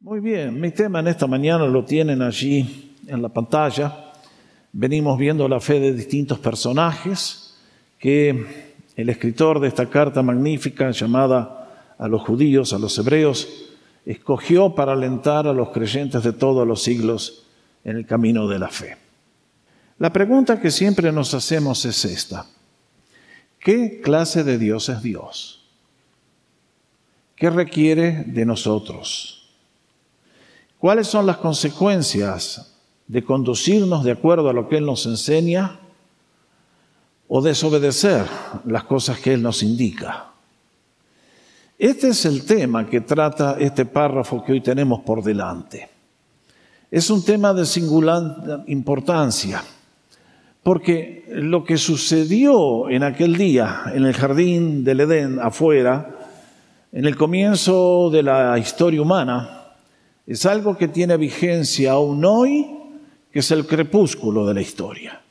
Muy bien, mi tema en esta mañana lo tienen allí en la pantalla. Venimos viendo la fe de distintos personajes que el escritor de esta carta magnífica llamada a los judíos, a los hebreos, escogió para alentar a los creyentes de todos los siglos en el camino de la fe. La pregunta que siempre nos hacemos es esta. ¿Qué clase de Dios es Dios? ¿Qué requiere de nosotros? ¿Cuáles son las consecuencias de conducirnos de acuerdo a lo que Él nos enseña o desobedecer las cosas que Él nos indica? Este es el tema que trata este párrafo que hoy tenemos por delante. Es un tema de singular importancia, porque lo que sucedió en aquel día en el jardín del Edén afuera, en el comienzo de la historia humana, es algo que tiene vigencia aún hoy, que es el crepúsculo de la historia.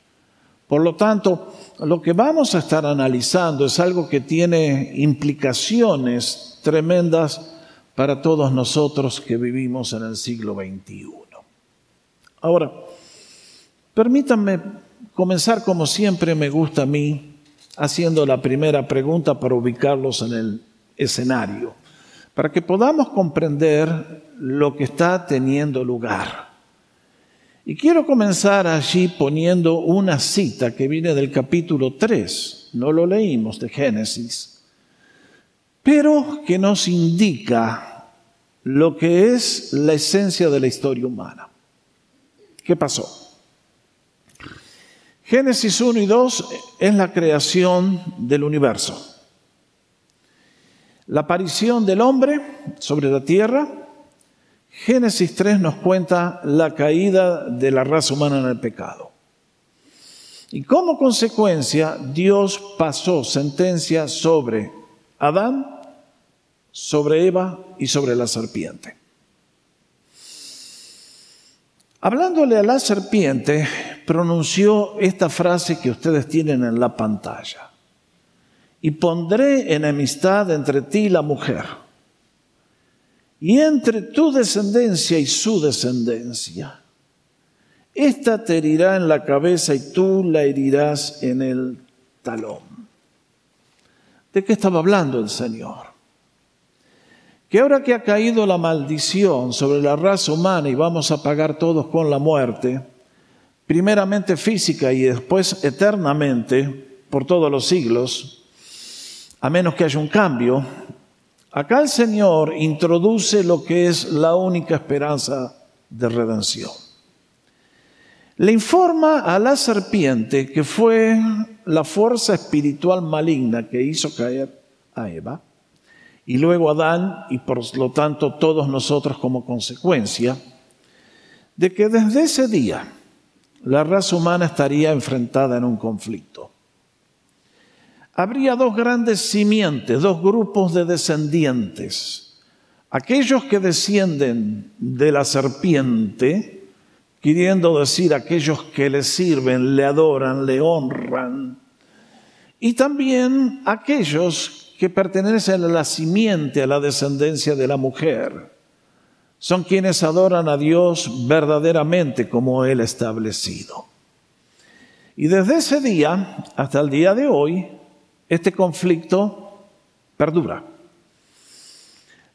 Por lo tanto, lo que vamos a estar analizando es algo que tiene implicaciones tremendas para todos nosotros que vivimos en el siglo XXI. Ahora, permítanme comenzar como siempre me gusta a mí, haciendo la primera pregunta para ubicarlos en el escenario para que podamos comprender lo que está teniendo lugar. Y quiero comenzar allí poniendo una cita que viene del capítulo 3, no lo leímos de Génesis, pero que nos indica lo que es la esencia de la historia humana. ¿Qué pasó? Génesis 1 y 2 es la creación del universo la aparición del hombre sobre la tierra. Génesis 3 nos cuenta la caída de la raza humana en el pecado. Y como consecuencia, Dios pasó sentencia sobre Adán, sobre Eva y sobre la serpiente. Hablándole a la serpiente, pronunció esta frase que ustedes tienen en la pantalla y pondré enemistad entre ti y la mujer, y entre tu descendencia y su descendencia. Esta te herirá en la cabeza y tú la herirás en el talón. ¿De qué estaba hablando el Señor? Que ahora que ha caído la maldición sobre la raza humana y vamos a pagar todos con la muerte, primeramente física y después eternamente, por todos los siglos, a menos que haya un cambio, acá el Señor introduce lo que es la única esperanza de redención. Le informa a la serpiente que fue la fuerza espiritual maligna que hizo caer a Eva y luego a Adán y por lo tanto todos nosotros como consecuencia de que desde ese día la raza humana estaría enfrentada en un conflicto habría dos grandes simientes, dos grupos de descendientes. Aquellos que descienden de la serpiente, queriendo decir aquellos que le sirven, le adoran, le honran, y también aquellos que pertenecen a la simiente, a la descendencia de la mujer. Son quienes adoran a Dios verdaderamente como Él ha establecido. Y desde ese día hasta el día de hoy, este conflicto perdura.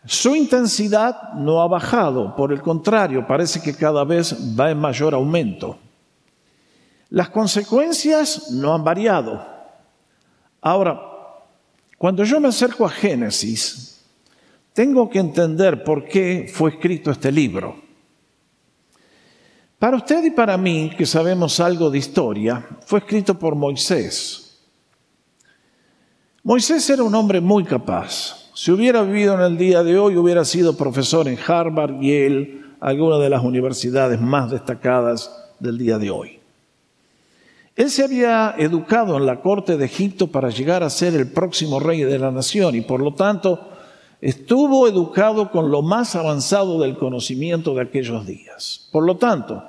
Su intensidad no ha bajado, por el contrario, parece que cada vez va en mayor aumento. Las consecuencias no han variado. Ahora, cuando yo me acerco a Génesis, tengo que entender por qué fue escrito este libro. Para usted y para mí, que sabemos algo de historia, fue escrito por Moisés. Moisés era un hombre muy capaz. Si hubiera vivido en el día de hoy, hubiera sido profesor en Harvard, Yale, alguna de las universidades más destacadas del día de hoy. Él se había educado en la corte de Egipto para llegar a ser el próximo rey de la nación y por lo tanto estuvo educado con lo más avanzado del conocimiento de aquellos días. Por lo tanto,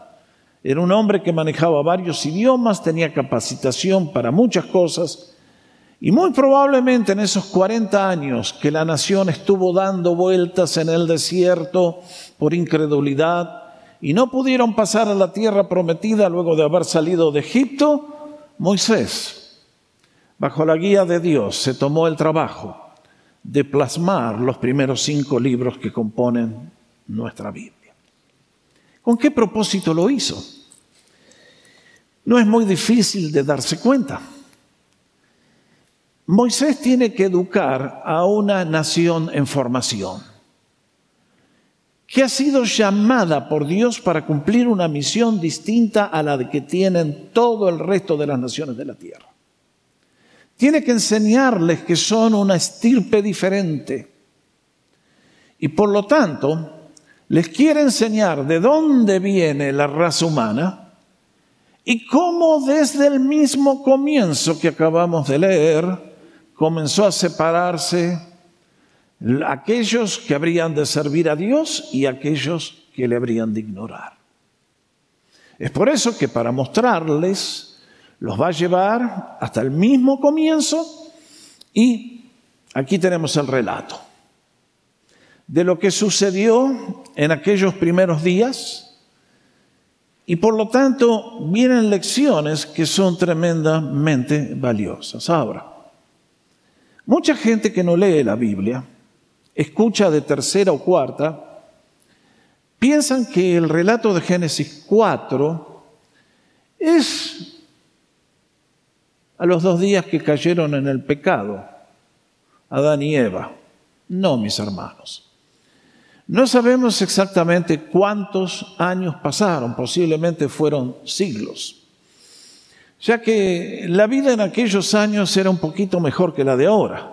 era un hombre que manejaba varios idiomas, tenía capacitación para muchas cosas Y muy probablemente en esos 40 años que la nación estuvo dando vueltas en el desierto por incredulidad y no pudieron pasar a la tierra prometida luego de haber salido de Egipto, Moisés, bajo la guía de Dios, se tomó el trabajo de plasmar los primeros cinco libros que componen nuestra Biblia. ¿Con qué propósito lo hizo? No es muy difícil de darse cuenta. Moisés tiene que educar a una nación en formación, que ha sido llamada por Dios para cumplir una misión distinta a la que tienen todo el resto de las naciones de la tierra. Tiene que enseñarles que son una estirpe diferente. Y por lo tanto, les quiere enseñar de dónde viene la raza humana y cómo desde el mismo comienzo que acabamos de leer, comenzó a separarse aquellos que habrían de servir a Dios y aquellos que le habrían de ignorar. Es por eso que para mostrarles los va a llevar hasta el mismo comienzo y aquí tenemos el relato de lo que sucedió en aquellos primeros días y por lo tanto vienen lecciones que son tremendamente valiosas. Ahora, Mucha gente que no lee la Biblia, escucha de tercera o cuarta, piensan que el relato de Génesis 4 es a los dos días que cayeron en el pecado, Adán y Eva. No, mis hermanos. No sabemos exactamente cuántos años pasaron, posiblemente fueron siglos ya que la vida en aquellos años era un poquito mejor que la de ahora.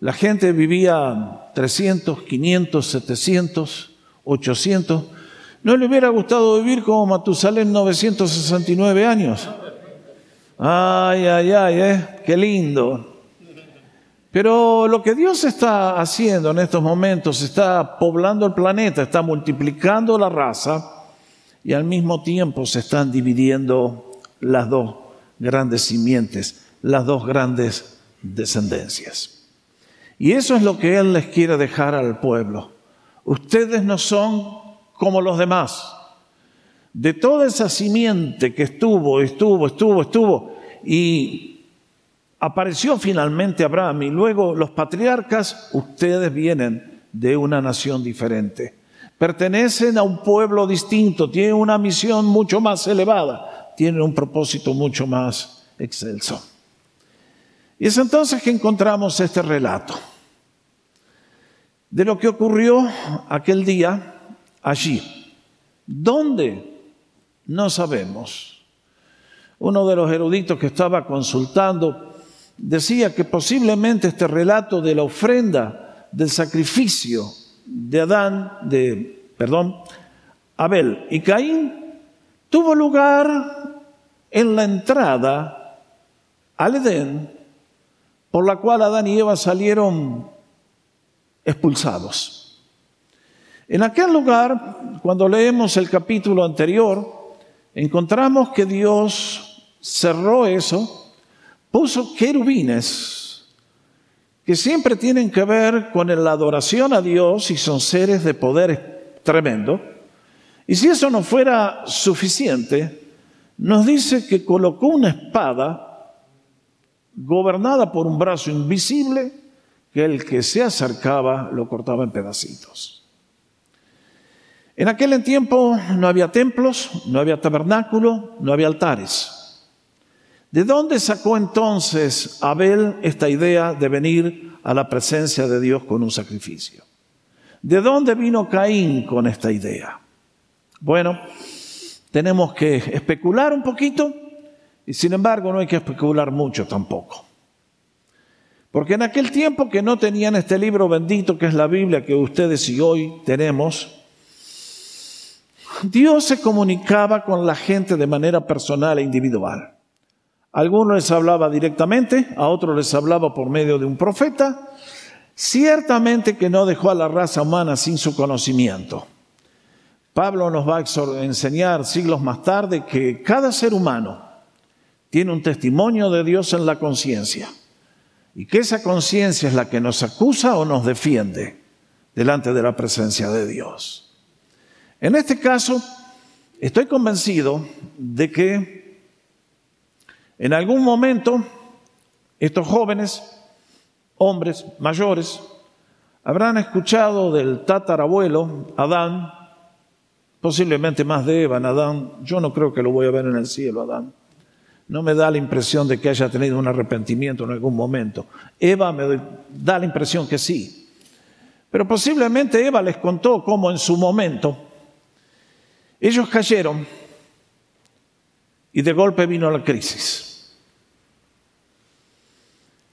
La gente vivía 300, 500, 700, 800. ¿No le hubiera gustado vivir como Matusalén 969 años? Ay, ay, ay, ¿eh? qué lindo. Pero lo que Dios está haciendo en estos momentos, está poblando el planeta, está multiplicando la raza y al mismo tiempo se están dividiendo las dos grandes simientes, las dos grandes descendencias. Y eso es lo que Él les quiere dejar al pueblo. Ustedes no son como los demás. De toda esa simiente que estuvo, estuvo, estuvo, estuvo, y apareció finalmente Abraham y luego los patriarcas, ustedes vienen de una nación diferente. Pertenecen a un pueblo distinto, tienen una misión mucho más elevada tienen un propósito mucho más excelso. Y es entonces que encontramos este relato de lo que ocurrió aquel día allí. ¿Dónde? No sabemos. Uno de los eruditos que estaba consultando decía que posiblemente este relato de la ofrenda del sacrificio de Adán, de, perdón, Abel y Caín tuvo lugar en la entrada al Edén, por la cual Adán y Eva salieron expulsados. En aquel lugar, cuando leemos el capítulo anterior, encontramos que Dios cerró eso, puso querubines que siempre tienen que ver con la adoración a Dios y son seres de poder tremendo. Y si eso no fuera suficiente, nos dice que colocó una espada gobernada por un brazo invisible que el que se acercaba lo cortaba en pedacitos. En aquel tiempo no había templos, no había tabernáculo, no había altares. ¿De dónde sacó entonces Abel esta idea de venir a la presencia de Dios con un sacrificio? ¿De dónde vino Caín con esta idea? Bueno, tenemos que especular un poquito y sin embargo no hay que especular mucho tampoco. Porque en aquel tiempo que no tenían este libro bendito que es la Biblia que ustedes y hoy tenemos, Dios se comunicaba con la gente de manera personal e individual. A algunos les hablaba directamente, a otros les hablaba por medio de un profeta. Ciertamente que no dejó a la raza humana sin su conocimiento. Pablo nos va a enseñar siglos más tarde que cada ser humano tiene un testimonio de Dios en la conciencia. y que esa conciencia es la que nos acusa o nos defiende delante de la presencia de Dios. En este caso, estoy convencido de que en algún momento estos jóvenes, hombres mayores, habrán escuchado del tatarabuelo Adán, posiblemente más de Eva Adán, yo no creo que lo voy a ver en el cielo, Adán, no me da la impresión de que haya tenido un arrepentimiento en algún momento. Eva me da la impresión que sí. Pero posiblemente Eva les contó cómo en su momento ellos cayeron y de golpe vino la crisis.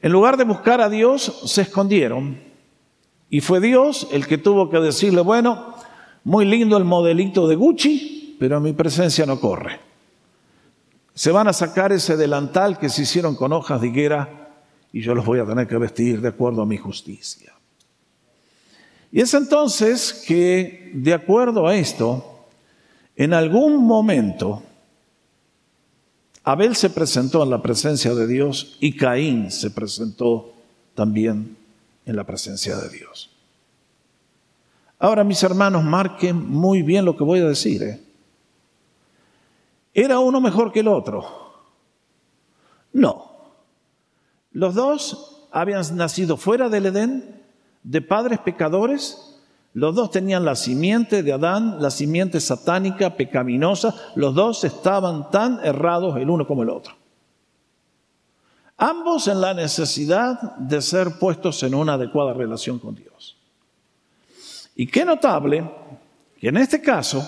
En lugar de buscar a Dios, se escondieron. Y fue Dios el que tuvo que decirle, bueno, muy lindo el modelito de Gucci, pero mi presencia no corre se van a sacar ese delantal que se hicieron con hojas de higuera y yo los voy a tener que vestir de acuerdo a mi justicia. Y es entonces que, de acuerdo a esto, en algún momento, Abel se presentó en la presencia de Dios y Caín se presentó también en la presencia de Dios. Ahora, mis hermanos, marquen muy bien lo que voy a decir. ¿eh? ¿Era uno mejor que el otro? No. Los dos habían nacido fuera del Edén, de padres pecadores. Los dos tenían la simiente de Adán, la simiente satánica, pecaminosa. Los dos estaban tan errados el uno como el otro. Ambos en la necesidad de ser puestos en una adecuada relación con Dios. Y qué notable que en este caso,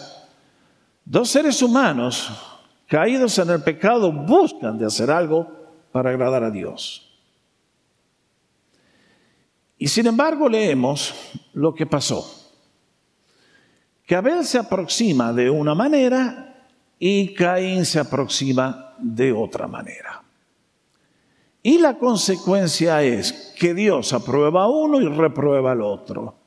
dos seres humanos caídos en el pecado, buscan de hacer algo para agradar a Dios. Y sin embargo leemos lo que pasó. Que Abel se aproxima de una manera y Caín se aproxima de otra manera. Y la consecuencia es que Dios aprueba a uno y reprueba al otro.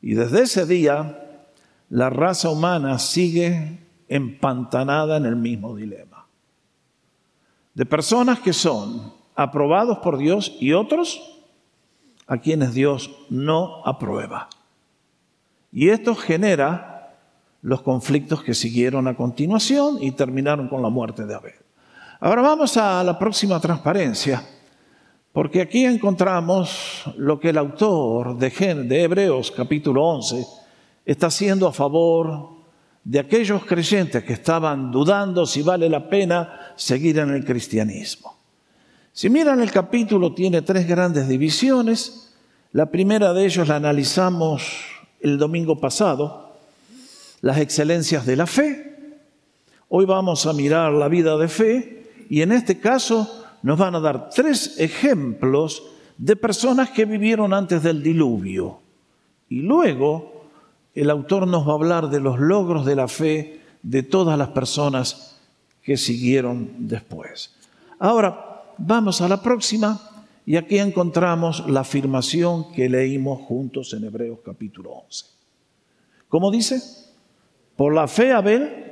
Y desde ese día la raza humana sigue empantanada en el mismo dilema. De personas que son aprobados por Dios y otros a quienes Dios no aprueba. Y esto genera los conflictos que siguieron a continuación y terminaron con la muerte de Abel. Ahora vamos a la próxima transparencia, porque aquí encontramos lo que el autor de, de Hebreos capítulo 11 está haciendo a favor de aquellos creyentes que estaban dudando si vale la pena seguir en el cristianismo. Si miran el capítulo, tiene tres grandes divisiones. La primera de ellos la analizamos el domingo pasado, las excelencias de la fe. Hoy vamos a mirar la vida de fe y en este caso nos van a dar tres ejemplos de personas que vivieron antes del diluvio. Y luego el autor nos va a hablar de los logros de la fe de todas las personas que siguieron después. Ahora, vamos a la próxima y aquí encontramos la afirmación que leímos juntos en Hebreos capítulo 11. ¿Cómo dice? Por la fe Abel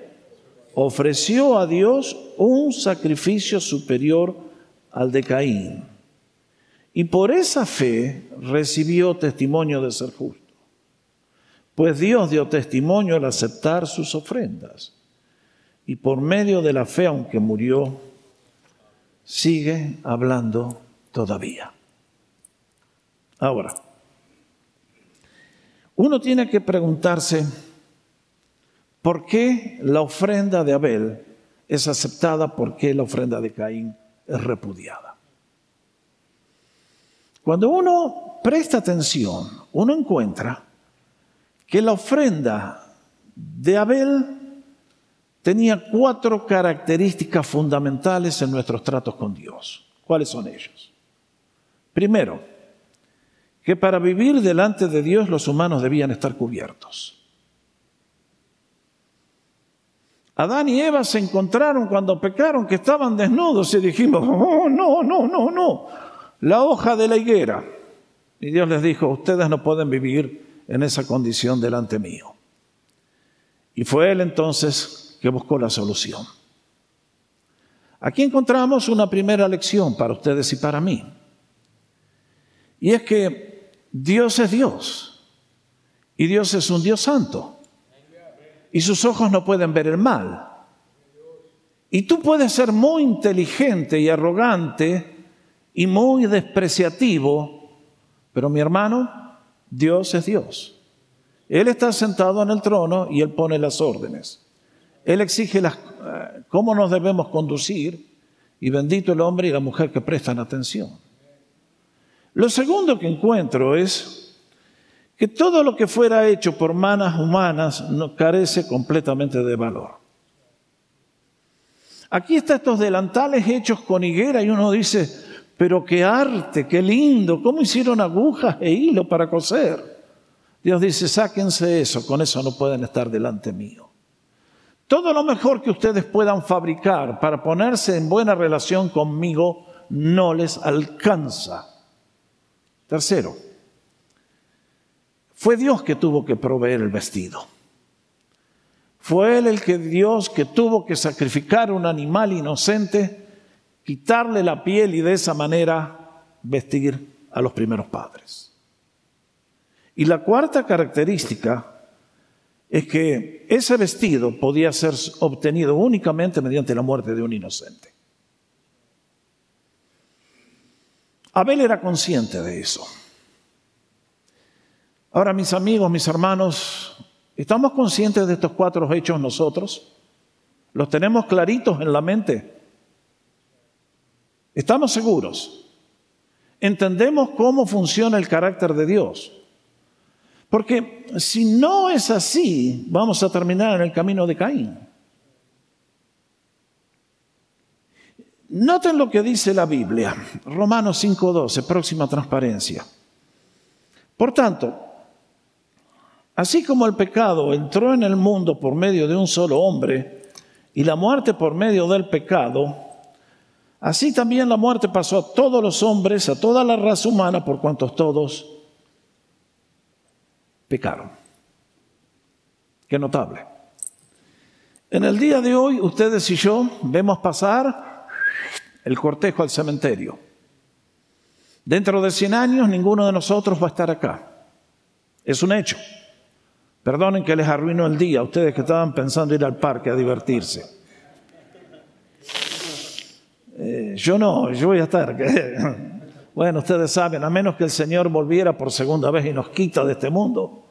ofreció a Dios un sacrificio superior al de Caín. Y por esa fe recibió testimonio de ser justo pues Dios dio testimonio al aceptar sus ofrendas. Y por medio de la fe, aunque murió, sigue hablando todavía. Ahora, uno tiene que preguntarse, ¿por qué la ofrenda de Abel es aceptada? ¿Por qué la ofrenda de Caín es repudiada? Cuando uno presta atención, uno encuentra que la ofrenda de Abel tenía cuatro características fundamentales en nuestros tratos con Dios. ¿Cuáles son ellos? Primero, que para vivir delante de Dios los humanos debían estar cubiertos. Adán y Eva se encontraron cuando pecaron que estaban desnudos y dijimos, oh, no, no, no, no, la hoja de la higuera. Y Dios les dijo, ustedes no pueden vivir en esa condición delante mío. Y fue él entonces que buscó la solución. Aquí encontramos una primera lección para ustedes y para mí. Y es que Dios es Dios. Y Dios es un Dios santo. Y sus ojos no pueden ver el mal. Y tú puedes ser muy inteligente y arrogante y muy despreciativo, pero mi hermano, Dios es Dios. Él está sentado en el trono y Él pone las órdenes. Él exige las, eh, cómo nos debemos conducir y bendito el hombre y la mujer que prestan atención. Lo segundo que encuentro es que todo lo que fuera hecho por manos humanas no carece completamente de valor. Aquí están estos delantales hechos con higuera y uno dice, pero qué arte, qué lindo, cómo hicieron agujas e hilo para coser. Dios dice, sáquense eso, con eso no pueden estar delante mío. Todo lo mejor que ustedes puedan fabricar para ponerse en buena relación conmigo no les alcanza. Tercero, fue Dios que tuvo que proveer el vestido. Fue Él el que Dios que tuvo que sacrificar un animal inocente, quitarle la piel y de esa manera vestir a los primeros padres. Y la cuarta característica es que ese vestido podía ser obtenido únicamente mediante la muerte de un inocente. Abel era consciente de eso. Ahora, mis amigos, mis hermanos, ¿Estamos conscientes de estos cuatro hechos nosotros? ¿Los tenemos claritos en la mente? ¿Estamos seguros? ¿Entendemos cómo funciona el carácter de Dios? Porque si no es así, vamos a terminar en el camino de Caín. Noten lo que dice la Biblia, Romanos 5.12, próxima transparencia. Por tanto, Así como el pecado entró en el mundo por medio de un solo hombre y la muerte por medio del pecado, así también la muerte pasó a todos los hombres, a toda la raza humana, por cuantos todos pecaron. Qué notable. En el día de hoy, ustedes y yo vemos pasar el cortejo al cementerio. Dentro de 100 años, ninguno de nosotros va a estar acá. Es un hecho. Perdonen que les arruino el día ustedes que estaban pensando ir al parque a divertirse. Eh, yo no, yo voy a estar. bueno, ustedes saben, a menos que el Señor volviera por segunda vez y nos quita de este mundo,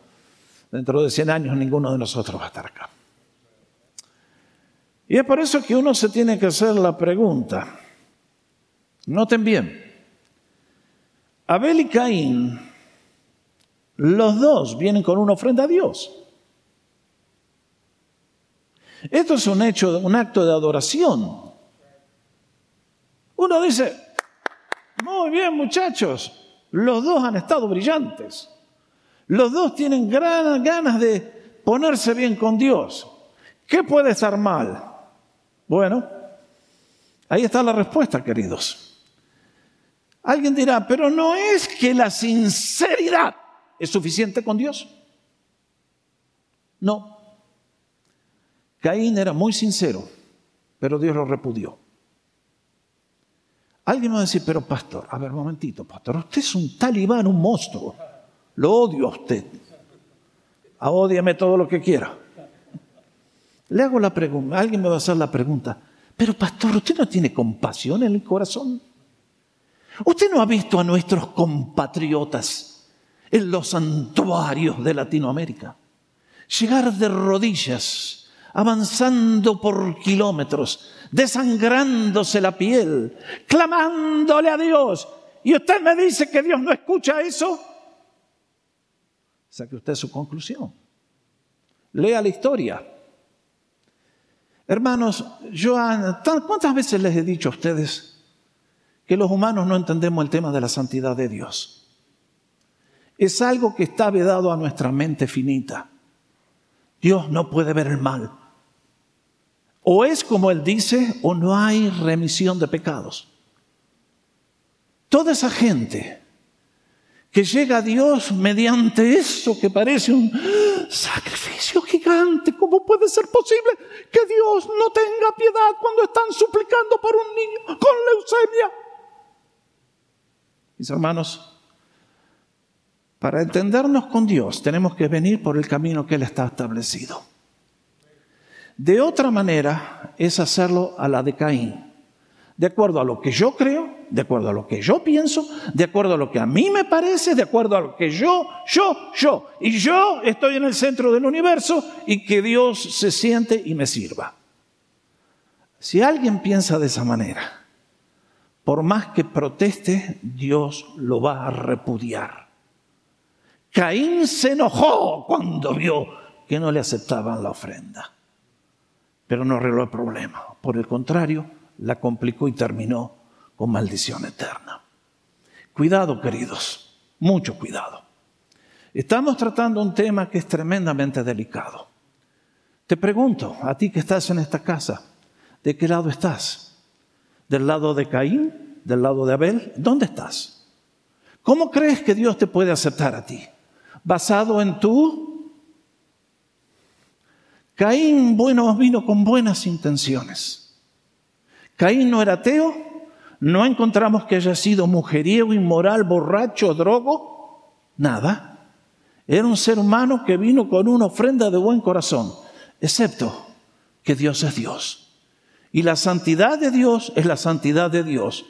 dentro de 100 años ninguno de nosotros va a estar acá. Y es por eso que uno se tiene que hacer la pregunta. Noten bien, Abel y Caín los dos vienen con una ofrenda a Dios. Esto es un hecho, un acto de adoración. Uno dice, muy bien muchachos, los dos han estado brillantes. Los dos tienen ganas de ponerse bien con Dios. ¿Qué puede estar mal? Bueno, ahí está la respuesta, queridos. Alguien dirá, pero no es que la sinceridad ¿Es suficiente con Dios? No. Caín era muy sincero, pero Dios lo repudió. Alguien me va a decir, pero pastor, a ver, un momentito, pastor, usted es un talibán, un monstruo. Lo odio a usted. A odiame todo lo que quiera. Le hago la pregunta, alguien me va a hacer la pregunta, pero pastor, ¿usted no tiene compasión en el corazón? ¿Usted no ha visto a nuestros compatriotas en los santuarios de Latinoamérica. Llegar de rodillas, avanzando por kilómetros, desangrándose la piel, clamándole a Dios. Y usted me dice que Dios no escucha eso. Saque usted su conclusión. Lea la historia. Hermanos, yo, ¿cuántas veces les he dicho a ustedes que los humanos no entendemos el tema de la santidad de Dios? Es algo que está vedado a nuestra mente finita. Dios no puede ver el mal. O es como Él dice, o no hay remisión de pecados. Toda esa gente que llega a Dios mediante eso que parece un sacrificio gigante, ¿cómo puede ser posible que Dios no tenga piedad cuando están suplicando por un niño con leucemia? Mis hermanos, Para entendernos con Dios tenemos que venir por el camino que Él está establecido. De otra manera es hacerlo a la de Caín, de acuerdo a lo que yo creo, de acuerdo a lo que yo pienso, de acuerdo a lo que a mí me parece, de acuerdo a lo que yo, yo, yo, y yo estoy en el centro del universo y que Dios se siente y me sirva. Si alguien piensa de esa manera, por más que proteste, Dios lo va a repudiar. Caín se enojó cuando vio que no le aceptaban la ofrenda, pero no arregló el problema. Por el contrario, la complicó y terminó con maldición eterna. Cuidado, queridos, mucho cuidado. Estamos tratando un tema que es tremendamente delicado. Te pregunto, a ti que estás en esta casa, ¿de qué lado estás? ¿Del lado de Caín? ¿Del lado de Abel? ¿Dónde estás? ¿Cómo crees que Dios te puede aceptar a ti? ¿Basado en tú? Caín, bueno, vino con buenas intenciones. Caín no era ateo, no encontramos que haya sido mujeriego, inmoral, borracho, drogo, nada. Era un ser humano que vino con una ofrenda de buen corazón, excepto que Dios es Dios. Y la santidad de Dios es la santidad de Dios.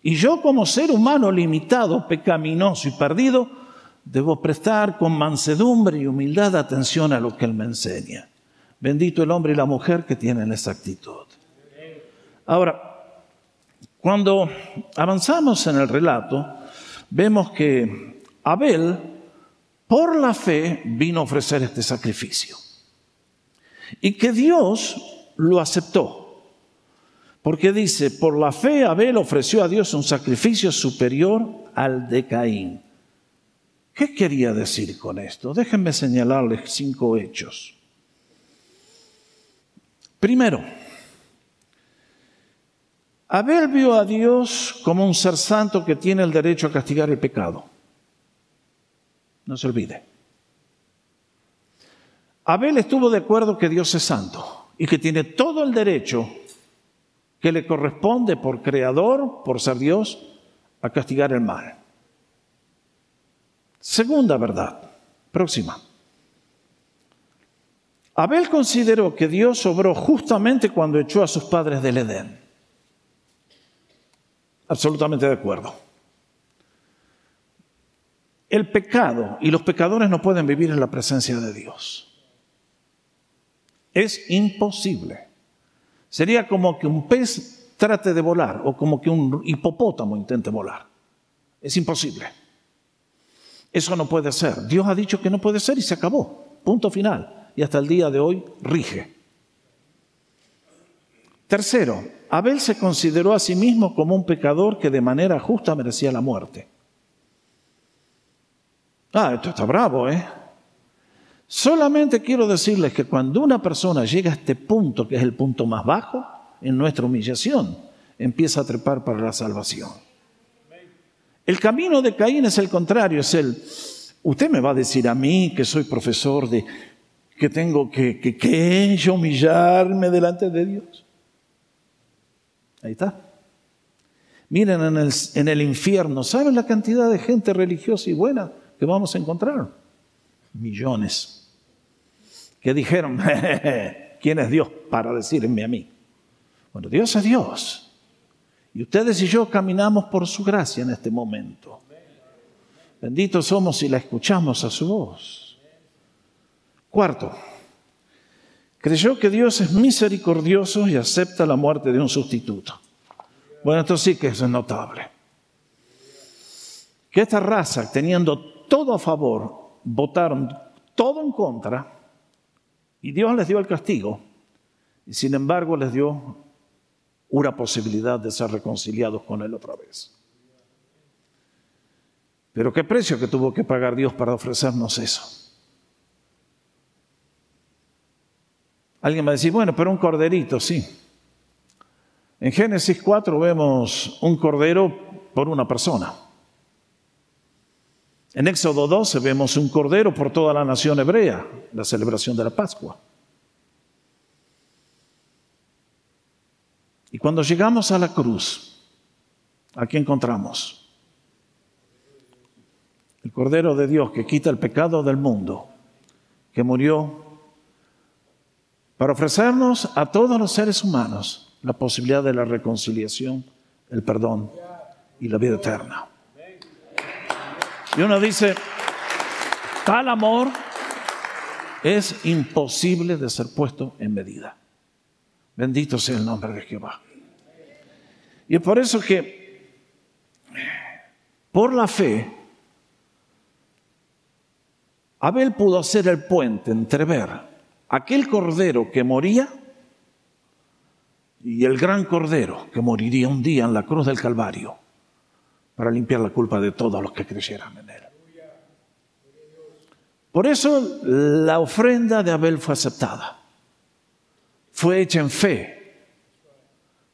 Y yo como ser humano limitado, pecaminoso y perdido, debo prestar con mansedumbre y humildad atención a lo que Él me enseña. Bendito el hombre y la mujer que tienen esa actitud. Ahora, cuando avanzamos en el relato, vemos que Abel, por la fe, vino a ofrecer este sacrificio. Y que Dios lo aceptó. Porque dice, por la fe Abel ofreció a Dios un sacrificio superior al de Caín. ¿Qué quería decir con esto? Déjenme señalarles cinco hechos. Primero, Abel vio a Dios como un ser santo que tiene el derecho a castigar el pecado. No se olvide. Abel estuvo de acuerdo que Dios es santo y que tiene todo el derecho que le corresponde por creador, por ser Dios, a castigar el mal. Segunda verdad, próxima. Abel consideró que Dios obró justamente cuando echó a sus padres del Edén. Absolutamente de acuerdo. El pecado y los pecadores no pueden vivir en la presencia de Dios. Es imposible. Sería como que un pez trate de volar o como que un hipopótamo intente volar. Es imposible. Eso no puede ser. Dios ha dicho que no puede ser y se acabó. Punto final. Y hasta el día de hoy rige. Tercero, Abel se consideró a sí mismo como un pecador que de manera justa merecía la muerte. Ah, esto está bravo, ¿eh? Solamente quiero decirles que cuando una persona llega a este punto, que es el punto más bajo en nuestra humillación, empieza a trepar para la salvación. El camino de Caín es el contrario, es el, usted me va a decir a mí que soy profesor de, que tengo que, que, que yo humillarme delante de Dios. Ahí está. Miren en el, en el infierno, ¿saben la cantidad de gente religiosa y buena que vamos a encontrar? Millones. Que dijeron, ¿quién es Dios para decirme a mí? Bueno, Dios es Dios. Y ustedes y yo caminamos por su gracia en este momento. Benditos somos si la escuchamos a su voz. Cuarto, creyó que Dios es misericordioso y acepta la muerte de un sustituto. Bueno, esto sí que es notable. Que esta raza, teniendo todo a favor, votaron todo en contra y Dios les dio el castigo y sin embargo les dio una posibilidad de ser reconciliados con Él otra vez. Pero qué precio que tuvo que pagar Dios para ofrecernos eso. Alguien va a decir, bueno, pero un corderito, sí. En Génesis 4 vemos un cordero por una persona. En Éxodo 12 vemos un cordero por toda la nación hebrea, la celebración de la Pascua. Y cuando llegamos a la cruz, aquí encontramos el Cordero de Dios que quita el pecado del mundo, que murió para ofrecernos a todos los seres humanos la posibilidad de la reconciliación, el perdón y la vida eterna. Y uno dice, tal amor es imposible de ser puesto en medida. Bendito sea el nombre de Jehová. Y es por eso que, por la fe, Abel pudo hacer el puente entre ver aquel cordero que moría y el gran cordero que moriría un día en la cruz del Calvario para limpiar la culpa de todos los que creyeran en él. Por eso la ofrenda de Abel fue aceptada. Fue hecha en fe,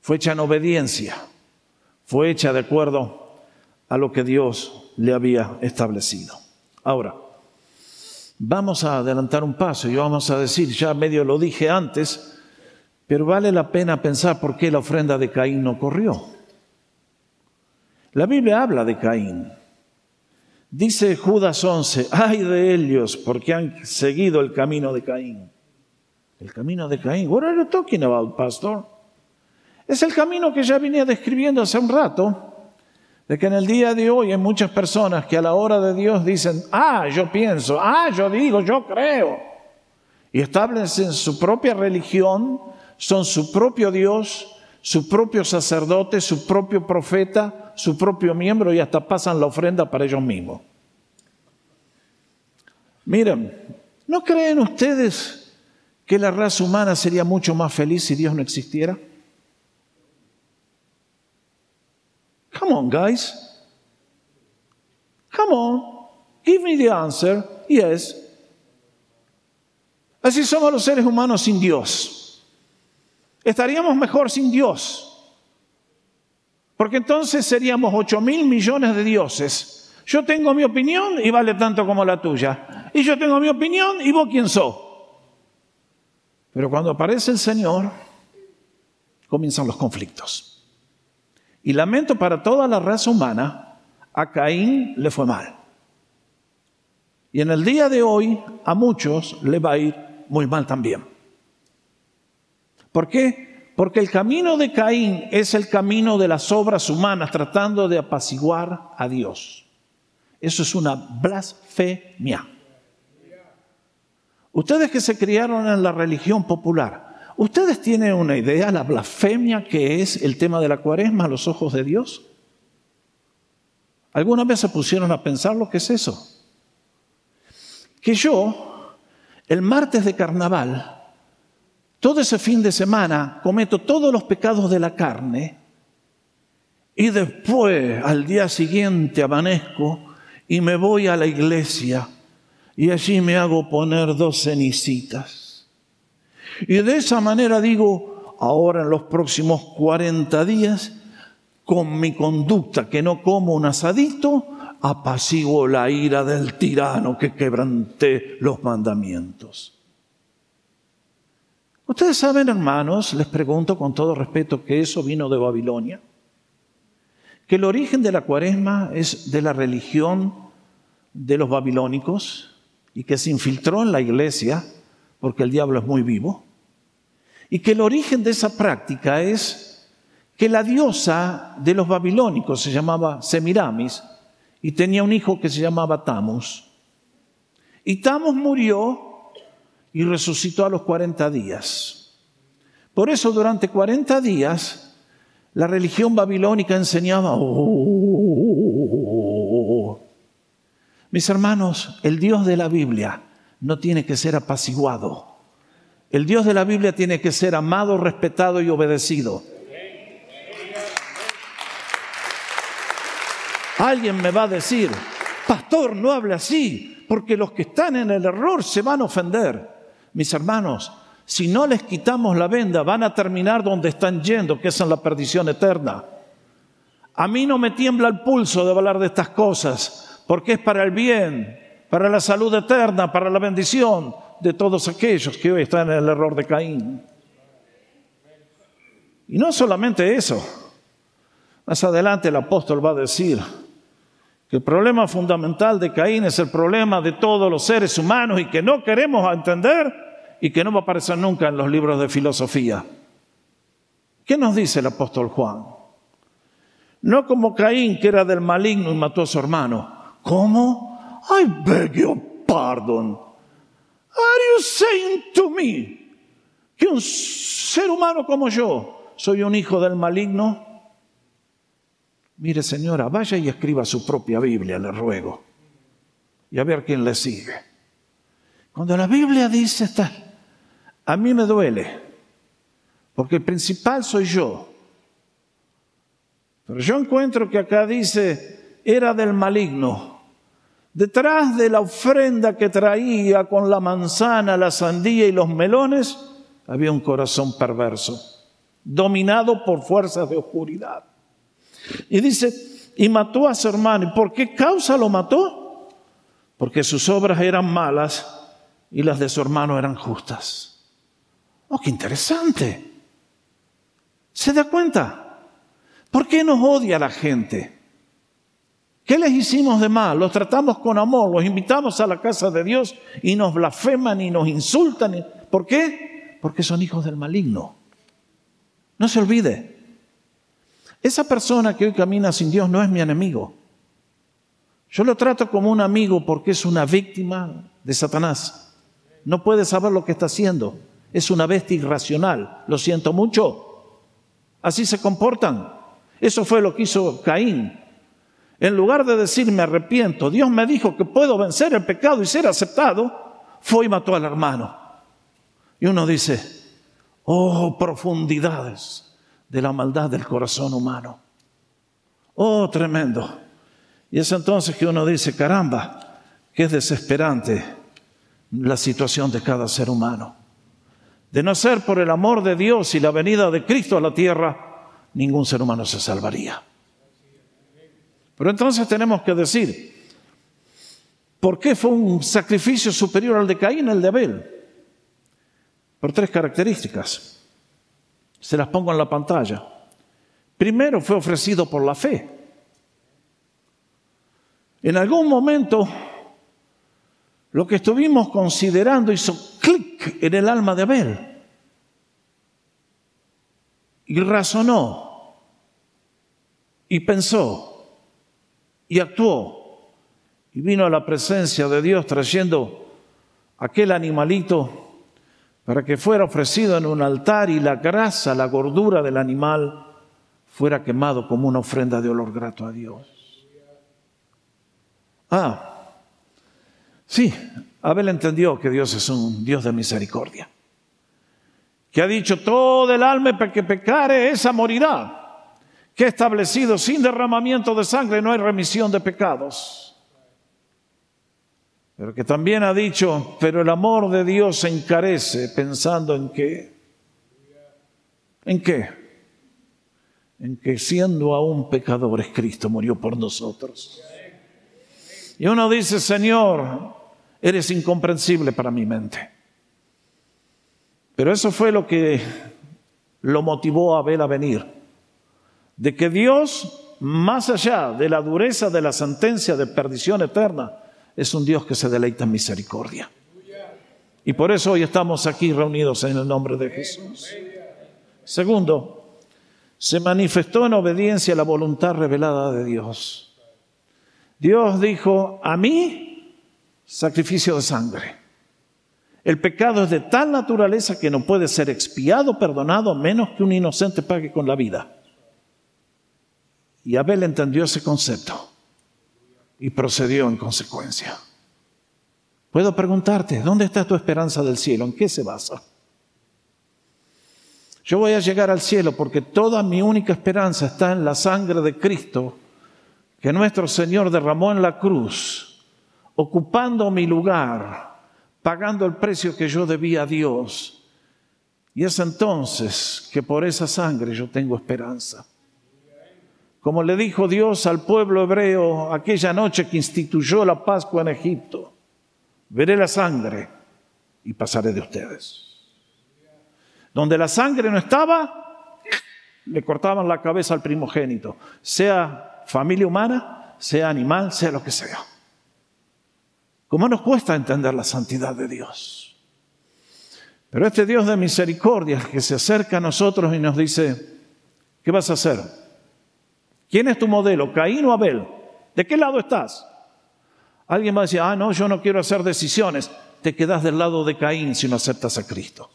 fue hecha en obediencia, fue hecha de acuerdo a lo que Dios le había establecido. Ahora, vamos a adelantar un paso y vamos a decir, ya medio lo dije antes, pero vale la pena pensar por qué la ofrenda de Caín no corrió. La Biblia habla de Caín. Dice Judas 11, ay de ellos porque han seguido el camino de Caín. El camino de Caín. What are you talking about, pastor? Es el camino que ya venía describiendo hace un rato, de que en el día de hoy hay muchas personas que a la hora de Dios dicen, ah, yo pienso, ah, yo digo, yo creo. Y establecen su propia religión, son su propio Dios, su propio sacerdote, su propio profeta, su propio miembro y hasta pasan la ofrenda para ellos mismos. Miren, ¿no creen ustedes que la raza humana sería mucho más feliz si Dios no existiera? Come on, guys. Come on. Give me the answer. Yes. Así somos los seres humanos sin Dios. Estaríamos mejor sin Dios. Porque entonces seríamos 8 mil millones de dioses. Yo tengo mi opinión y vale tanto como la tuya. Y yo tengo mi opinión y vos quién sos. Pero cuando aparece el Señor, comienzan los conflictos. Y lamento para toda la raza humana, a Caín le fue mal. Y en el día de hoy a muchos le va a ir muy mal también. ¿Por qué? Porque el camino de Caín es el camino de las obras humanas tratando de apaciguar a Dios. Eso es una blasfemia. Ustedes que se criaron en la religión popular, ¿ustedes tienen una idea de la blasfemia que es el tema de la cuaresma a los ojos de Dios? ¿Alguna vez se pusieron a pensar lo que es eso? Que yo, el martes de carnaval, todo ese fin de semana cometo todos los pecados de la carne y después al día siguiente amanezco y me voy a la iglesia y allí me hago poner dos cenicitas. Y de esa manera digo, ahora en los próximos 40 días, con mi conducta que no como un asadito, apaciguo la ira del tirano que quebranté los mandamientos. Ustedes saben, hermanos, les pregunto con todo respeto que eso vino de Babilonia, que el origen de la cuaresma es de la religión de los babilónicos y que se infiltró en la iglesia porque el diablo es muy vivo, y que el origen de esa práctica es que la diosa de los babilónicos se llamaba Semiramis y tenía un hijo que se llamaba Tamus. Y Tamus murió y resucitó a los 40 días. Por eso durante 40 días la religión babilónica enseñaba, oh". Mis hermanos, el Dios de la Biblia no tiene que ser apaciguado. El Dios de la Biblia tiene que ser amado, respetado y obedecido. Alguien me va a decir, pastor, no hable así, porque los que están en el error se van a ofender. Mis hermanos, si no les quitamos la venda, van a terminar donde están yendo, que es en la perdición eterna. A mí no me tiembla el pulso de hablar de estas cosas, porque es para el bien, para la salud eterna, para la bendición de todos aquellos que hoy están en el error de Caín. Y no solamente eso, más adelante el apóstol va a decir que el problema fundamental de Caín es el problema de todos los seres humanos y que no queremos entender y que no va a aparecer nunca en los libros de filosofía. ¿Qué nos dice el apóstol Juan? No como Caín, que era del maligno y mató a su hermano. ¿Cómo? I beg your pardon. Are you saying to me que un ser humano como yo soy un hijo del maligno? Mire, señora, vaya y escriba su propia Biblia, le ruego. Y a ver quién le sigue. Cuando la Biblia dice, está, a mí me duele, porque el principal soy yo. Pero yo encuentro que acá dice, era del maligno. Detrás de la ofrenda que traía con la manzana, la sandía y los melones, había un corazón perverso, dominado por fuerzas de oscuridad. Y dice, y mató a su hermano. ¿Y por qué causa lo mató? Porque sus obras eran malas y las de su hermano eran justas. Oh, qué interesante. ¿Se da cuenta? ¿Por qué nos odia la gente? ¿Qué les hicimos de mal? Los tratamos con amor, los invitamos a la casa de Dios y nos blasfeman y nos insultan. ¿Por qué? Porque son hijos del maligno. No se olvide, esa persona que hoy camina sin Dios no es mi enemigo. Yo lo trato como un amigo porque es una víctima de Satanás. No puede saber lo que está haciendo. Es una bestia irracional. Lo siento mucho. Así se comportan. Eso fue lo que hizo Caín. En lugar de decir me arrepiento, Dios me dijo que puedo vencer el pecado y ser aceptado, fue y mató al hermano. Y uno dice, oh, profundidades de la maldad del corazón humano. Oh, tremendo. Y es entonces que uno dice, caramba, qué desesperante la situación de cada ser humano. De no ser por el amor de Dios y la venida de Cristo a la tierra, ningún ser humano se salvaría. Pero entonces tenemos que decir, ¿por qué fue un sacrificio superior al de Caín, el de Abel? Por tres características. Se las pongo en la pantalla. Primero fue ofrecido por la fe. En algún momento, lo que estuvimos considerando hizo clic en el alma de Abel. Y razonó, y pensó, y actuó, y vino a la presencia de Dios trayendo aquel animalito para que fuera ofrecido en un altar y la grasa, la gordura del animal fuera quemado como una ofrenda de olor grato a Dios. Ah, sí, Abel entendió que Dios es un Dios de misericordia, que ha dicho todo el alma que pecare, esa morirá, que establecido sin derramamiento de sangre no hay remisión de pecados pero que también ha dicho, pero el amor de Dios se encarece pensando en qué, en qué, en que siendo aún pecadores Cristo murió por nosotros. Y uno dice, Señor, eres incomprensible para mi mente. Pero eso fue lo que lo motivó a Abel a venir. De que Dios, más allá de la dureza de la sentencia de perdición eterna, es un Dios que se deleita en misericordia. Y por eso hoy estamos aquí reunidos en el nombre de Jesús. Segundo, se manifestó en obediencia a la voluntad revelada de Dios. Dios dijo, a mí, sacrificio de sangre. El pecado es de tal naturaleza que no puede ser expiado, perdonado, menos que un inocente pague con la vida. Y Abel entendió ese concepto y procedió en consecuencia. Puedo preguntarte, ¿dónde está tu esperanza del cielo? ¿En qué se basa? Yo voy a llegar al cielo porque toda mi única esperanza está en la sangre de Cristo que nuestro Señor derramó en la cruz, ocupando mi lugar, pagando el precio que yo debía a Dios. Y es entonces que por esa sangre yo tengo esperanza. Como le dijo Dios al pueblo hebreo aquella noche que instituyó la Pascua en Egipto, veré la sangre y pasaré de ustedes. Donde la sangre no estaba, le cortaban la cabeza al primogénito, sea familia humana, sea animal, sea lo que sea. ¿Cómo nos cuesta entender la santidad de Dios? Pero este Dios de misericordia que se acerca a nosotros y nos dice, ¿qué vas a hacer? ¿Quién es tu modelo, Caín o Abel? ¿De qué lado estás? Alguien va a decir, ah, no, yo no quiero hacer decisiones. Te quedas del lado de Caín si no aceptas a Cristo.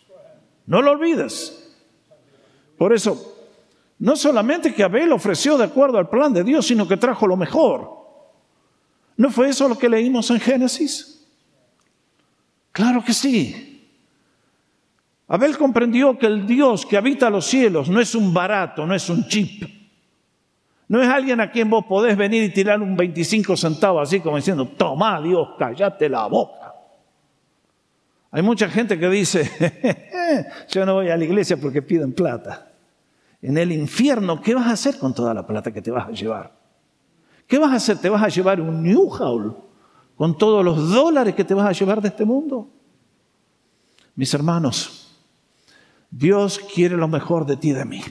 No lo olvides. Por eso, no solamente que Abel ofreció de acuerdo al plan de Dios, sino que trajo lo mejor. ¿No fue eso lo que leímos en Génesis? Claro que sí. Abel comprendió que el Dios que habita los cielos no es un barato, no es un chip. No es alguien a quien vos podés venir y tirar un 25 centavos así como diciendo, toma Dios, cállate la boca. Hay mucha gente que dice, yo no voy a la iglesia porque piden plata. En el infierno, ¿qué vas a hacer con toda la plata que te vas a llevar? ¿Qué vas a hacer? ¿Te vas a llevar un Newhaul con todos los dólares que te vas a llevar de este mundo? Mis hermanos, Dios quiere lo mejor de ti y de mí.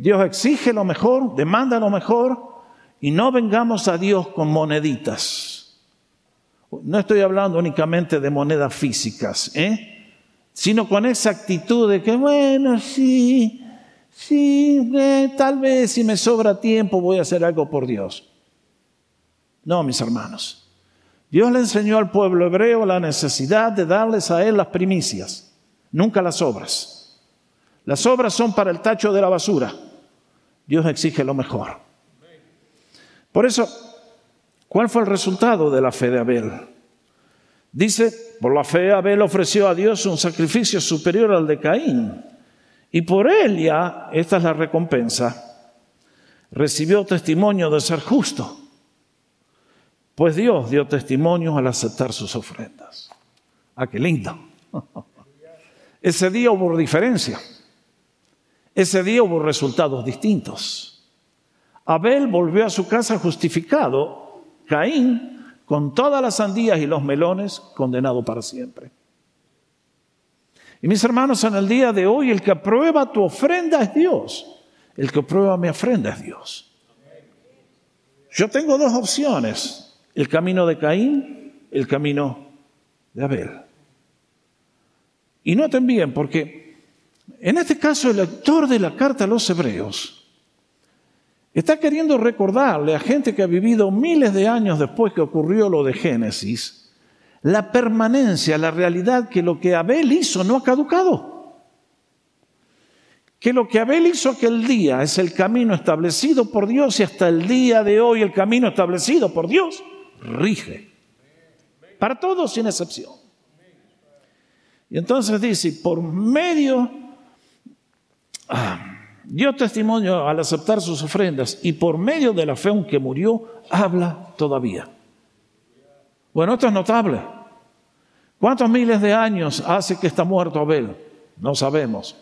Dios exige lo mejor, demanda lo mejor y no vengamos a Dios con moneditas. No estoy hablando únicamente de monedas físicas, ¿eh? sino con esa actitud de que, bueno, sí, sí, eh, tal vez si me sobra tiempo voy a hacer algo por Dios. No, mis hermanos. Dios le enseñó al pueblo hebreo la necesidad de darles a él las primicias, nunca las obras. Las obras son para el tacho de la basura. Dios exige lo mejor. Por eso, ¿cuál fue el resultado de la fe de Abel? Dice, por la fe Abel ofreció a Dios un sacrificio superior al de Caín. Y por él ya, esta es la recompensa, recibió testimonio de ser justo. Pues Dios dio testimonio al aceptar sus ofrendas. Ah, qué lindo. Ese día hubo diferencia. Ese día hubo resultados distintos. Abel volvió a su casa justificado, Caín, con todas las sandías y los melones, condenado para siempre. Y mis hermanos, en el día de hoy, el que aprueba tu ofrenda es Dios. El que aprueba mi ofrenda es Dios. Yo tengo dos opciones, el camino de Caín, el camino de Abel. Y noten bien, porque en este caso, el lector de la carta a los hebreos está queriendo recordarle a gente que ha vivido miles de años después que ocurrió lo de Génesis, la permanencia, la realidad que lo que Abel hizo no ha caducado. Que lo que Abel hizo aquel día es el camino establecido por Dios y hasta el día de hoy el camino establecido por Dios rige. Para todos sin excepción. Y entonces dice, por medio dio testimonio al aceptar sus ofrendas y por medio de la fe aunque murió, habla todavía. Bueno, esto es notable. ¿Cuántos miles de años hace que está muerto Abel? No sabemos.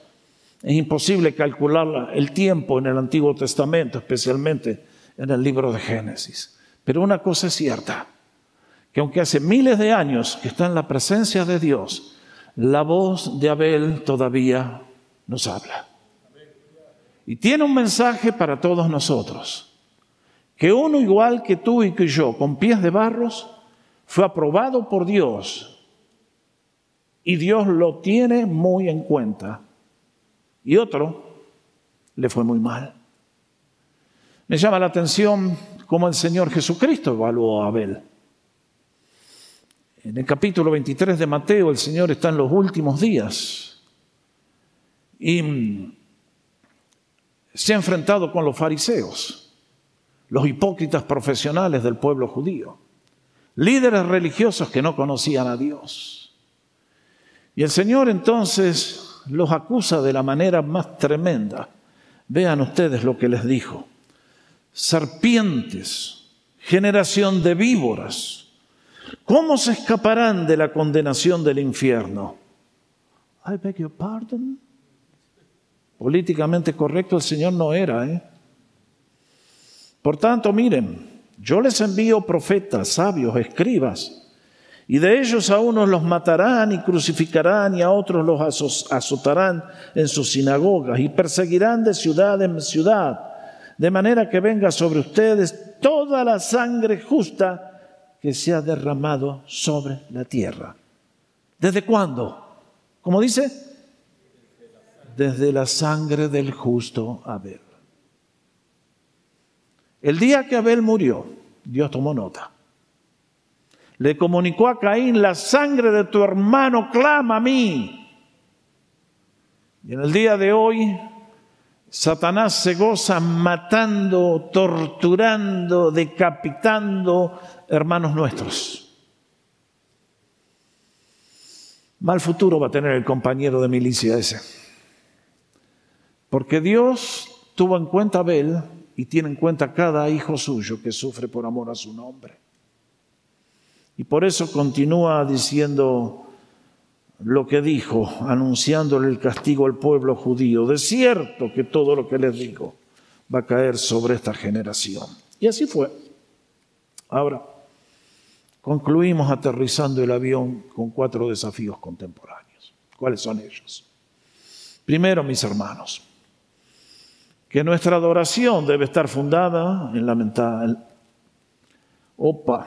Es imposible calcular el tiempo en el Antiguo Testamento, especialmente en el libro de Génesis. Pero una cosa es cierta, que aunque hace miles de años que está en la presencia de Dios, la voz de Abel todavía nos habla. Y tiene un mensaje para todos nosotros. Que uno igual que tú y que yo, con pies de barros, fue aprobado por Dios. Y Dios lo tiene muy en cuenta. Y otro le fue muy mal. Me llama la atención cómo el Señor Jesucristo evaluó a Abel. En el capítulo 23 de Mateo el Señor está en los últimos días. Y se ha enfrentado con los fariseos, los hipócritas profesionales del pueblo judío, líderes religiosos que no conocían a Dios. Y el Señor entonces los acusa de la manera más tremenda. Vean ustedes lo que les dijo. Serpientes, generación de víboras, ¿cómo se escaparán de la condenación del infierno? I beg your pardon políticamente correcto el Señor no era. ¿eh? Por tanto, miren, yo les envío profetas, sabios, escribas, y de ellos a unos los matarán y crucificarán y a otros los azotarán en sus sinagogas y perseguirán de ciudad en ciudad, de manera que venga sobre ustedes toda la sangre justa que se ha derramado sobre la tierra. ¿Desde cuándo? ¿Cómo dice? Desde la sangre del justo Abel. El día que Abel murió, Dios tomó nota. Le comunicó a Caín, la sangre de tu hermano clama a mí. Y en el día de hoy, Satanás se goza matando, torturando, decapitando hermanos nuestros. Mal futuro va a tener el compañero de milicia ese. Porque Dios tuvo en cuenta a Abel y tiene en cuenta cada hijo suyo que sufre por amor a su nombre. Y por eso continúa diciendo lo que dijo, anunciándole el castigo al pueblo judío. De cierto que todo lo que les digo va a caer sobre esta generación. Y así fue. Ahora, concluimos aterrizando el avión con cuatro desafíos contemporáneos. ¿Cuáles son ellos? Primero, mis hermanos, que nuestra adoración debe estar fundada en la mental. Opa,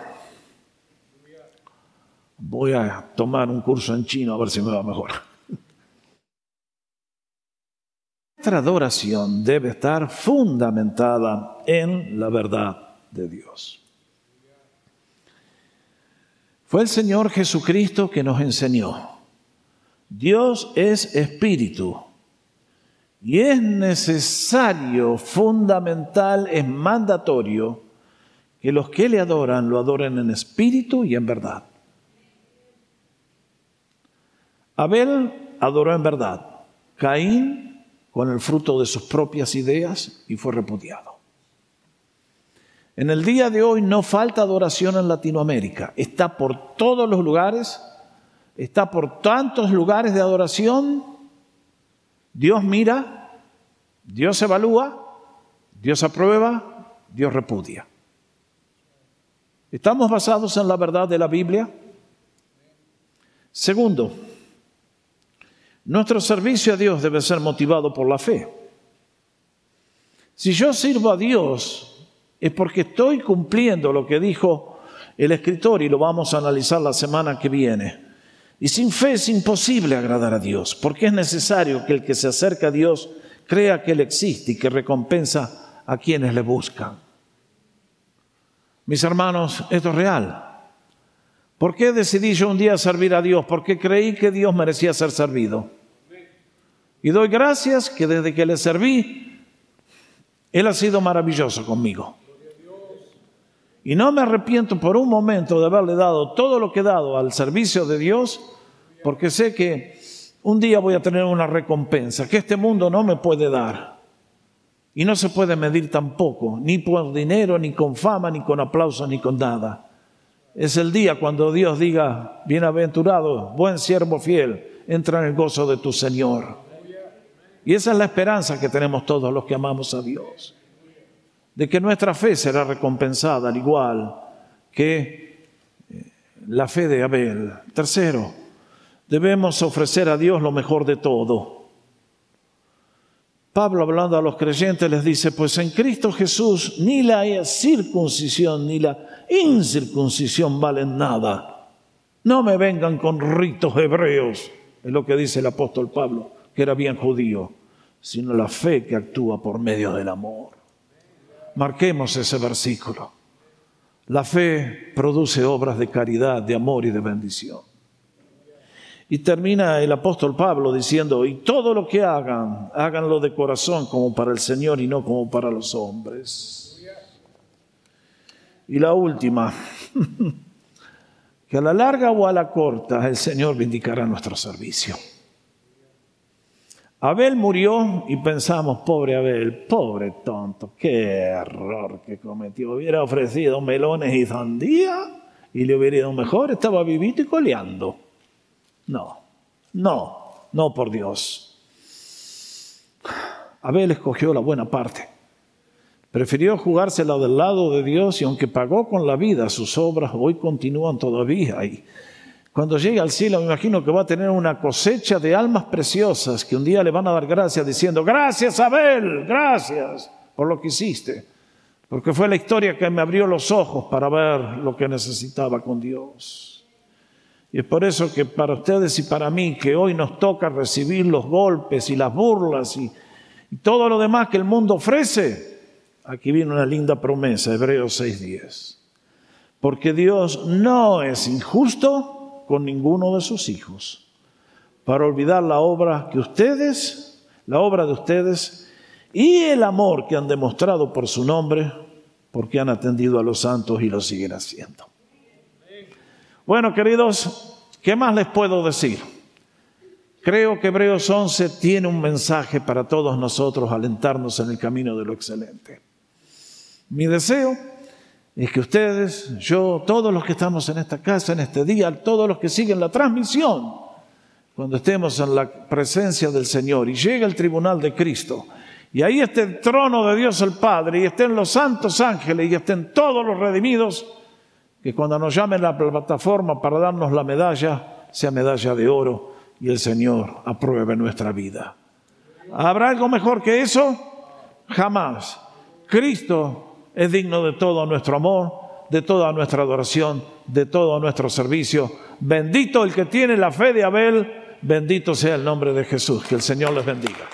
voy a tomar un curso en chino a ver si me va mejor. Nuestra adoración debe estar fundamentada en la verdad de Dios. Fue el Señor Jesucristo que nos enseñó. Dios es espíritu y es necesario, fundamental, es mandatorio que los que le adoran lo adoren en espíritu y en verdad. Abel adoró en verdad, Caín con el fruto de sus propias ideas y fue repudiado. En el día de hoy no falta adoración en Latinoamérica, está por todos los lugares, está por tantos lugares de adoración. Dios mira, Dios evalúa, Dios aprueba, Dios repudia. ¿Estamos basados en la verdad de la Biblia? Segundo, nuestro servicio a Dios debe ser motivado por la fe. Si yo sirvo a Dios es porque estoy cumpliendo lo que dijo el escritor y lo vamos a analizar la semana que viene. Y sin fe es imposible agradar a Dios, porque es necesario que el que se acerca a Dios crea que Él existe y que recompensa a quienes le buscan. Mis hermanos, esto es real. ¿Por qué decidí yo un día servir a Dios? Porque creí que Dios merecía ser servido. Y doy gracias que desde que le serví, Él ha sido maravilloso conmigo. Y no me arrepiento por un momento de haberle dado todo lo que he dado al servicio de Dios, porque sé que un día voy a tener una recompensa que este mundo no me puede dar. Y no se puede medir tampoco, ni por dinero, ni con fama, ni con aplauso, ni con nada es el día cuando Dios diga, bienaventurado, buen siervo fiel, entra en el gozo de tu Señor. Y esa es la esperanza que tenemos todos los que amamos a Dios, de que nuestra fe será recompensada al igual que eh, la fe de Abel. Tercero, debemos ofrecer a Dios lo mejor de todo. Pablo hablando a los creyentes les dice, pues en Cristo Jesús ni la circuncisión ni la incircuncisión valen nada. No me vengan con ritos hebreos, es lo que dice el apóstol Pablo, que era bien judío, sino la fe que actúa por medio del amor. Marquemos ese versículo. La fe produce obras de caridad, de amor y de bendición. Y termina el apóstol Pablo diciendo, y todo lo que hagan, háganlo de corazón como para el Señor y no como para los hombres y la última, que a la larga o a la corta el Señor vindicará nuestro servicio. Abel murió y pensamos, pobre Abel, pobre tonto, qué error que cometió. Hubiera ofrecido melones y sandía y le hubiera ido mejor, estaba vivito y coleando. No, no, no por Dios. Abel escogió la buena parte. Prefirió jugársela del lado de Dios y aunque pagó con la vida sus obras, hoy continúan todavía. Y cuando llegue al cielo me imagino que va a tener una cosecha de almas preciosas que un día le van a dar gracias diciendo, gracias Abel, gracias por lo que hiciste. porque fue la historia que me abrió los ojos para ver lo que necesitaba con Dios. Y es por eso que para ustedes y para mí, que hoy nos toca recibir los golpes y las burlas y, y todo lo demás que el mundo ofrece, aquí viene una linda promesa, Hebreos 6:10. Porque Dios no es injusto con ninguno de sus hijos, para olvidar la obra que ustedes, la obra de ustedes y el amor que han demostrado por su nombre, porque han atendido a los santos y lo siguen haciendo. Bueno, queridos, ¿qué más les puedo decir? Creo que Hebreos 11 tiene un mensaje para todos nosotros, alentarnos en el camino de lo excelente. Mi deseo es que ustedes, yo, todos los que estamos en esta casa, en este día, todos los que siguen la transmisión, cuando estemos en la presencia del Señor y llegue el tribunal de Cristo, y ahí esté el trono de Dios el Padre, y estén los santos ángeles, y estén todos los redimidos, que cuando nos llamen a la plataforma para darnos la medalla, sea medalla de oro, y el Señor apruebe nuestra vida. ¿Habrá algo mejor que eso? Jamás. Cristo es digno de todo nuestro amor, de toda nuestra adoración, de todo nuestro servicio. Bendito el que tiene la fe de Abel, bendito sea el nombre de Jesús. Que el Señor les bendiga.